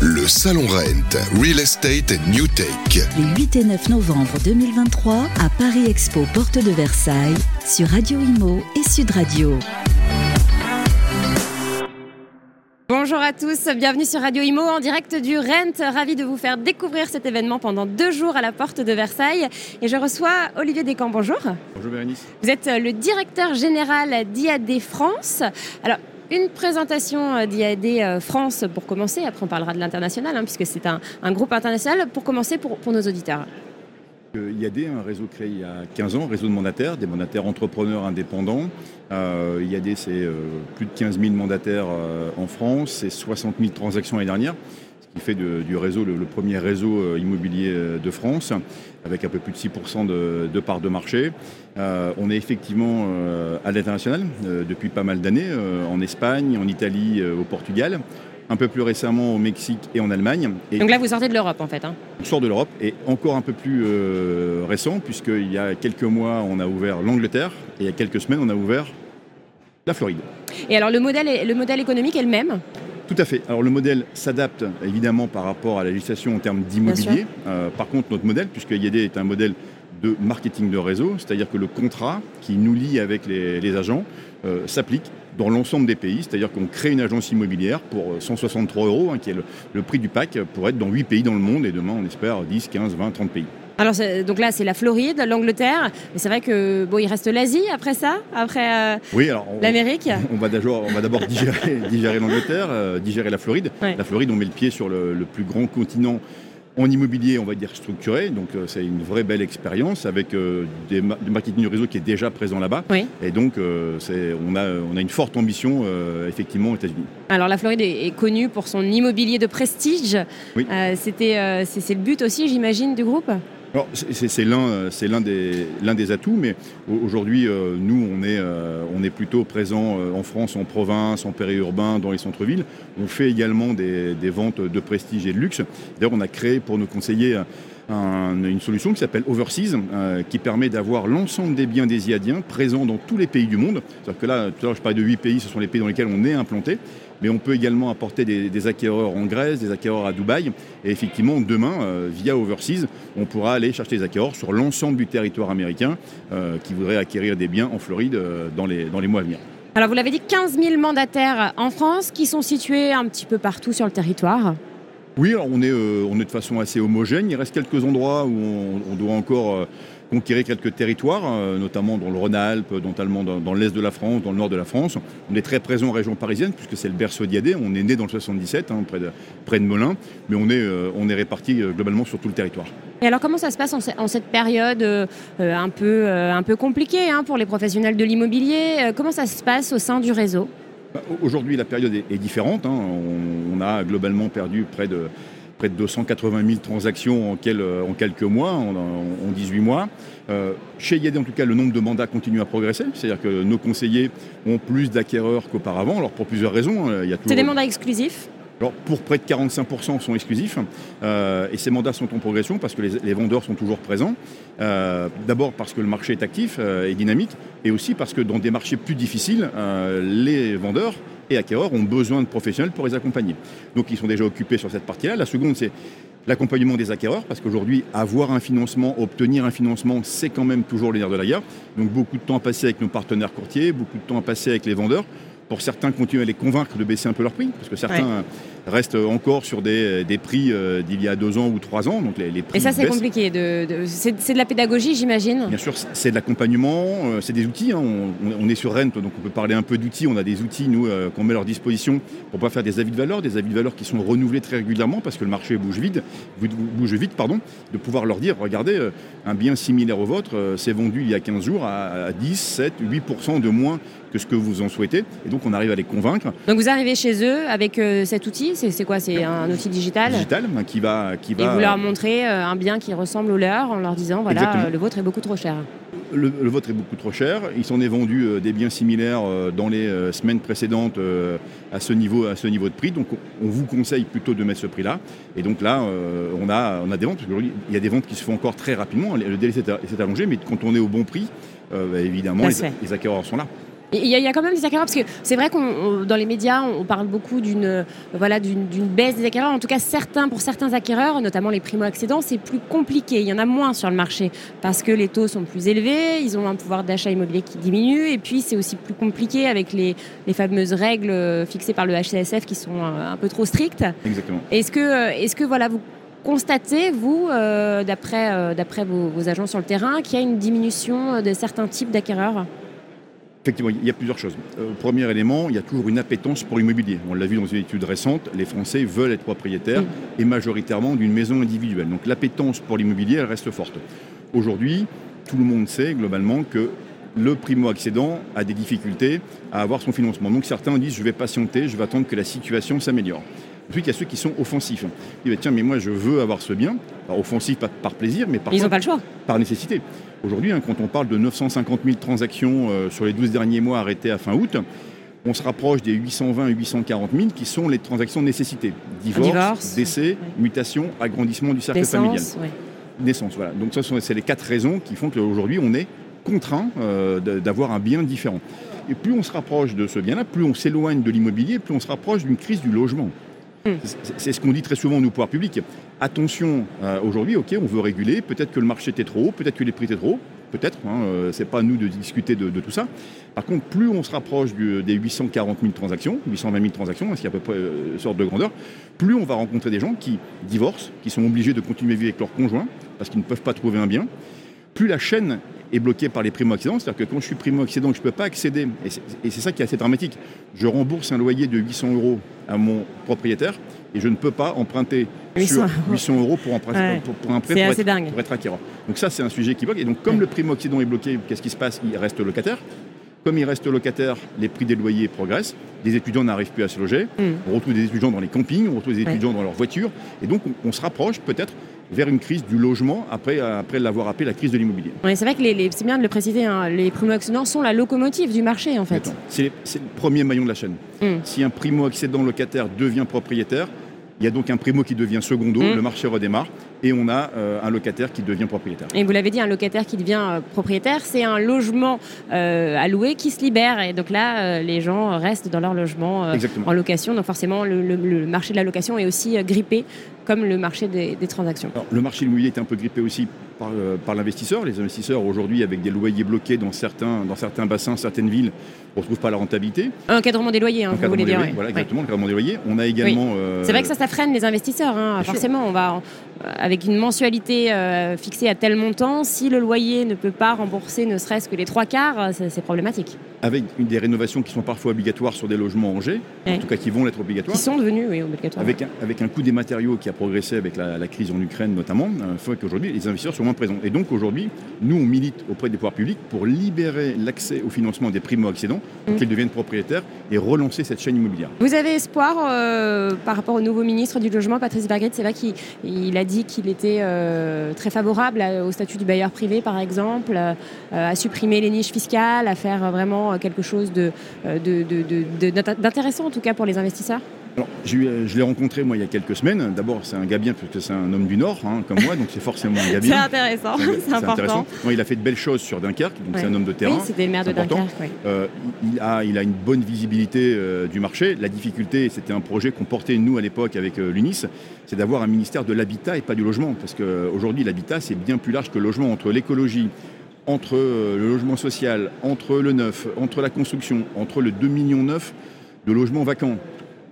Le Salon Rent, Real Estate and New Tech. Les 8 et 9 novembre 2023 à Paris Expo, porte de Versailles, sur Radio Imo et Sud Radio. Bonjour à tous, bienvenue sur Radio Imo en direct du Rent. Ravi de vous faire découvrir cet événement pendant deux jours à la porte de Versailles. Et je reçois Olivier Descamps. Bonjour. Bonjour Bérénice. Vous êtes le directeur général d'IAD France. Alors, une présentation euh, d'IAD euh, France pour commencer, après on parlera de l'international, hein, puisque c'est un, groupe international, pour commencer pour, nos auditeurs. IAD, un réseau créé il y a 15 ans, réseau de mandataires, des mandataires entrepreneurs indépendants. Euh, IAD, c'est plus de 15 000 mandataires en France, c'est 60 000 transactions l'année dernière qui fait du réseau le, premier réseau euh, immobilier euh, de France, avec un peu plus de 6% de, de part de marché. Euh, on est effectivement à l'international depuis pas mal d'années, en Espagne, en Italie, au Portugal un peu plus récemment au Mexique et en Allemagne. Donc là, vous sortez de l'Europe en fait hein. On sort de l'Europe et encore un peu plus récent, puisqu'il y a quelques mois, on a ouvert l'Angleterre et il y a quelques semaines, on a ouvert la Floride. Et alors le modèle, le modèle économique est le même? Tout à fait. Alors le modèle s'adapte évidemment par rapport à la législation en termes d'immobilier. Euh, par contre, notre modèle, puisque IAD est un modèle de marketing de réseau, c'est-à-dire que le contrat qui nous lie avec les, agents euh, s'applique dans l'ensemble des pays, c'est-à-dire qu'on crée une agence immobilière pour 163 euros, hein, qui est le, le, prix du pack, pour être dans 8 pays dans le monde, et demain on espère 10, 15, 20, 30 pays. Alors donc là c'est la Floride, l'Angleterre, mais c'est vrai que bon il reste l'Asie après ça, après euh, oui, l'Amérique. On va d'abord on va d'abord digérer, digérer l'Angleterre, euh, digérer la Floride. La Floride on met le pied sur le, plus grand continent en immobilier, on va dire structuré, donc euh, c'est une vraie belle expérience avec des du marketing du réseau qui est déjà présent là-bas. Et donc on, a, on a une forte ambition effectivement aux États-Unis. Alors la Floride est, connue pour son immobilier de prestige. c'était, c'est le but aussi, j'imagine, du groupe? C'est l'un des, atouts, mais aujourd'hui, euh, nous, on est, euh, plutôt présent euh, en France, en province, en périurbain, dans les centres-villes. On fait également des, ventes de prestige et de luxe. D'ailleurs, on a créé pour nos conseillers une solution qui s'appelle Overseas, qui permet d'avoir l'ensemble des biens des IADiens présents dans tous les pays du monde. C'est-à-dire que là, tout à l'heure, je parlais de 8 pays, ce sont les pays dans lesquels on est implanté mais on peut également apporter des, acquéreurs en Grèce, des acquéreurs à Dubaï. Et effectivement, demain, euh, via Overseas, on pourra aller chercher des acquéreurs sur l'ensemble du territoire américain euh, qui voudraient acquérir des biens en Floride euh, dans, les, dans les mois à venir. Alors, vous l'avez dit, 15 000 mandataires en France qui sont situés un petit peu partout sur le territoire. Oui, on, est, on est de façon assez homogène. Il reste quelques endroits où on doit encore conquérir quelques territoires, euh, notamment dans le Rhône-Alpes, notamment dans, l'est de la France, dans le nord de la France. On est très présent en région parisienne, puisque c'est le berceau d'IAD. On est né dans le 77, hein, près, de, près de Melun, mais on est, euh, on est réparti euh, globalement sur tout le territoire. Et alors comment ça se passe en, cette période un, peu, un peu compliquée hein, pour les professionnels de l'immobilier? Comment ça se passe au sein du réseau? Bah, Aujourd'hui, la période est, différente. Hein. on, a globalement perdu près de près de 280 000 transactions en, en quelques mois, en, 18 mois. Euh, chez IAD, en tout cas, le nombre de mandats continue à progresser. C'est-à-dire que nos conseillers ont plus d'acquéreurs qu'auparavant, alors pour plusieurs raisons. Hein. C'est des mandats exclusifs alors, pour près de 45% sont exclusifs euh, et ces mandats sont en progression parce que les, vendeurs sont toujours présents. Euh, d'abord parce que le marché est actif et dynamique et aussi parce que dans des marchés plus difficiles, les vendeurs et acquéreurs ont besoin de professionnels pour les accompagner. Donc ils sont déjà occupés sur cette partie-là. La seconde, c'est l'accompagnement des acquéreurs, parce qu'aujourd'hui, avoir un financement, obtenir un financement, c'est quand même toujours les de la guerre. Donc beaucoup de temps à passer avec nos partenaires courtiers, beaucoup de temps à passer avec les vendeurs. Pour certains, continuer à les convaincre de baisser un peu leur prix, parce que certains reste encore sur des, prix euh, d'il y a deux ans ou trois ans. Donc les, prix Et ça, c'est compliqué. De, c'est, de la pédagogie, j'imagine Bien sûr, c'est de l'accompagnement, euh, c'est des outils. Hein. On, est sur Rent, donc on peut parler un peu d'outils. On a des outils, nous, euh, qu'on met à leur disposition pour pouvoir faire des avis de valeur, des avis de valeur qui sont renouvelés très régulièrement parce que le marché bouge vite, bouge vite, pardon, de pouvoir leur dire, regardez, un bien similaire au vôtre, c'est vendu il y a 15 jours à, 10, 7, 8% de moins que ce que vous en souhaitez. Et donc, on arrive à les convaincre. Donc, vous arrivez chez eux avec cet outil c'est quoi C'est un outil digital Digital ben, qui va, qui va. Et vous leur montrez euh, un bien qui ressemble au leur en leur disant voilà, le vôtre est beaucoup trop cher. Le, vôtre est beaucoup trop cher. Il s'en est vendu euh, des biens similaires euh, dans les semaines précédentes à, ce niveau, à ce niveau de prix. Donc on vous conseille plutôt de mettre ce prix-là. Et donc là, on, a, on a des ventes, parce qu'il y a des ventes qui se font encore très rapidement. Le délai s'est allongé, mais quand on est au bon prix, bah, évidemment, les, les acquéreurs sont là. Il y, a quand même des acquéreurs, parce que c'est vrai qu'on dans les médias, on, parle beaucoup d'une voilà, d'une baisse des acquéreurs. En tout cas, certains, pour certains acquéreurs, notamment les primo-accédants, c'est plus compliqué. Il y en a moins sur le marché parce que les taux sont plus élevés, ils ont un pouvoir d'achat immobilier qui diminue, et puis c'est aussi plus compliqué avec les, les, fameuses règles fixées par le HCSF qui sont un, peu trop strictes. Exactement. Est-ce que, est-ce que voilà, vous constatez, vous, euh, d'après euh, d'après vos, vos agents sur le terrain, qu'il y a une diminution de certains types d'acquéreurs? Effectivement, il y a plusieurs choses. Euh, premier élément, il y a toujours une appétence pour l'immobilier. On l'a vu dans une étude récente, les Français veulent être propriétaires et majoritairement d'une maison individuelle. Donc l'appétence pour l'immobilier, elle reste forte. Aujourd'hui, tout le monde sait globalement que le primo-accédant a des difficultés à avoir son financement. Donc certains disent je vais patienter, je vais attendre que la situation s'améliore. Ensuite, il y a ceux qui sont offensifs. Ils disent tiens, mais moi je veux avoir ce bien. Alors, offensif par, plaisir, mais par, Ils n'ont pas le choix. par nécessité. Aujourd'hui, hein, quand on parle de 950 000 transactions euh, sur les 12 derniers mois arrêtées à fin août, on se rapproche des 820 840 000 qui sont les transactions de nécessité. Divorce, décès, mutation, agrandissement du cercle familial. Naissance, voilà. Donc ce sont c'est les quatre raisons qui font qu'aujourd'hui on est contraint euh, d'avoir un bien différent. Et plus on se rapproche de ce bien-là, plus on s'éloigne de l'immobilier, plus on se rapproche d'une crise du logement. Hmm. C'est ce qu'on dit très souvent, nous, pouvoirs publics. Attention, euh, aujourd'hui, on veut réguler, peut-être que le marché était trop haut, peut-être que les prix étaient trop hauts, peut-être, hein, euh, c'est pas à nous de discuter de, tout ça. Par contre, plus on se rapproche des 840 000 transactions, 820 000 transactions, hein, à peu près euh, sorte de grandeur, plus on va rencontrer des gens qui divorcent, qui sont obligés de continuer à vivre avec leur conjoint parce qu'ils ne peuvent pas trouver un bien. Plus la chaîne est bloqué par les primo-accédants. C'est-à-dire que quand je suis primo-accédant, je ne peux pas accéder, et c'est ça qui est assez dramatique, je rembourse un loyer de 800 euros à mon propriétaire et je ne peux pas emprunter 800, 800 euros pour, emprunter, pour, un prêt pour être, pour être, acquéreur. Donc ça, c'est un sujet qui bloque. Et donc comme le primo-accédant est bloqué, qu'est-ce qui se passe? Il reste locataire. Comme il reste locataire, les prix des loyers progressent. Les étudiants n'arrivent plus à se loger. Hmm. On retrouve des étudiants dans les campings, on retrouve des étudiants dans leurs voitures. Et donc, on se rapproche peut-être vers une crise du logement après, après l'avoir appelé la crise de l'immobilier. c'est vrai que les, c'est bien de le préciser, hein, les primo-accédants sont la locomotive du marché en fait. C'est, le premier maillon de la chaîne. Hmm. Si un primo-accédant locataire devient propriétaire, il y a donc un primo qui devient secondo, hmm. le marché redémarre et on a euh, un locataire qui devient propriétaire. Et vous l'avez dit, un locataire qui devient euh, propriétaire, c'est un logement euh, à louer qui se libère. Et donc là, les gens restent dans leur logement en location. Donc forcément, le, marché de la location est aussi grippé comme le marché des, transactions. le marché immobilier est un peu grippé aussi par, par l'investisseur. Les investisseurs aujourd'hui, avec des loyers bloqués dans certains, dans certains bassins, certaines villes, ne retrouvent pas la rentabilité. Un encadrement des loyers, hein, vous voulez dire. Voilà, exactement, l'encadrement des loyers. On a également. C'est vrai que ça, ça freine les investisseurs. Hein. Forcément, on va avec une mensualité euh, fixée à tel montant, si le loyer ne peut pas rembourser ne serait-ce que les trois quarts, euh, c'est problématique. Avec des rénovations qui sont parfois obligatoires sur des logements en G, en tout cas qui vont être obligatoires. Qui sont devenus, oui, obligatoires. Avec un, avec un coût des matériaux qui a progressé avec la, crise en Ukraine notamment, il euh, fait qu'aujourd'hui les investisseurs sont moins présents. Et donc aujourd'hui, nous on milite auprès des pouvoirs publics pour libérer l'accès au financement des primo-accédants, pour mmh. qu'ils deviennent propriétaires et relancer cette chaîne immobilière. Vous avez espoir par rapport au nouveau ministre du Logement, Patrice Bergret, c'est vrai qu'il a dit qu'il était euh, très favorable au statut du bailleur privé, par exemple, euh, à supprimer les niches fiscales, à faire vraiment quelque chose d'intéressant, de, en tout cas, pour les investisseurs? Je, l'ai rencontré moi il y a quelques semaines. D'abord, c'est un gars bien parce que c'est un homme du Nord, hein, comme moi, donc c'est forcément un gars bien. c'est intéressant, c'est important. il a fait de belles choses sur Dunkerque, donc c'est un homme de terrain. Oui, c'était le maire de Dunkerque. Euh, il, a, il a une bonne visibilité euh, du marché. La difficulté, c'était un projet qu'on portait nous à l'époque avec euh, l'UNIS, c'est d'avoir un ministère de l'habitat et pas du logement, parce qu'aujourd'hui l'habitat c'est bien plus large que le logement entre l'écologie, entre le logement social, entre le neuf, entre la construction, entre le 2 millions neuf de logements vacants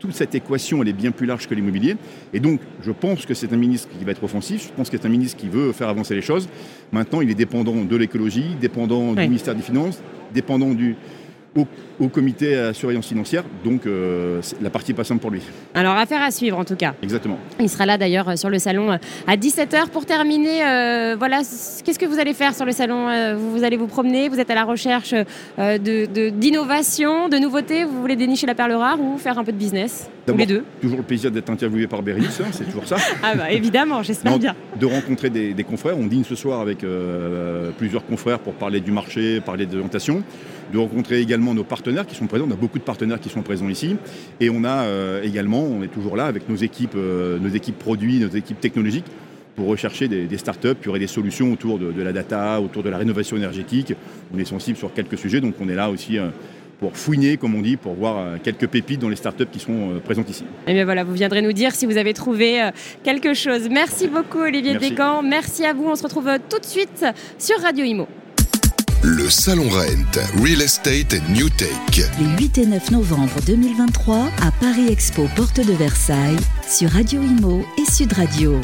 toute cette équation, elle est bien plus large que l'immobilier. Et donc, je pense que c'est un ministre qui va être offensif. Je pense que c'est un ministre qui veut faire avancer les choses. Maintenant, il est dépendant de l'écologie, dépendant du ministère des Finances, dépendant du, au, comité à surveillance financière. Donc euh, la partie est pas simple pour lui. Alors affaire à suivre en tout cas. Exactement. Il sera là d'ailleurs euh, sur le salon euh, à 17h pour terminer. voilà, qu'est-ce que vous allez faire sur le salon vous, allez vous promener, vous êtes à la recherche d'innovation, de, de, nouveautés, vous voulez dénicher la perle rare ou faire un peu de business les deux? Toujours le plaisir d'être interviewé par hein, c'est toujours ça. ah bah évidemment, j'espère bien. De rencontrer des, confrères. On dîne ce soir avec plusieurs confrères pour parler du marché, parler de l'orientation de rencontrer également nos partenaires qui sont présents. On a beaucoup de partenaires qui sont présents ici. Et on a euh, également, on est toujours là avec nos équipes, euh, nos équipes produits, nos équipes technologiques pour rechercher des, des, startups qui auraient des solutions autour de, la data, autour de la rénovation énergétique. On est sensible sur quelques sujets, donc on est là aussi euh, pour fouiner, comme on dit, pour voir quelques pépites dans les startups qui sont présentes ici. Et bien voilà, vous viendrez nous dire si vous avez trouvé quelque chose. Merci beaucoup Olivier. Descamps. Merci à vous. On se retrouve tout de suite sur Radio Imo. Le Salon Rent, Real Estate and New Tech. Les 8 et 9 novembre 2023 à Paris Expo Porte de Versailles sur Radio Imo et Sud Radio.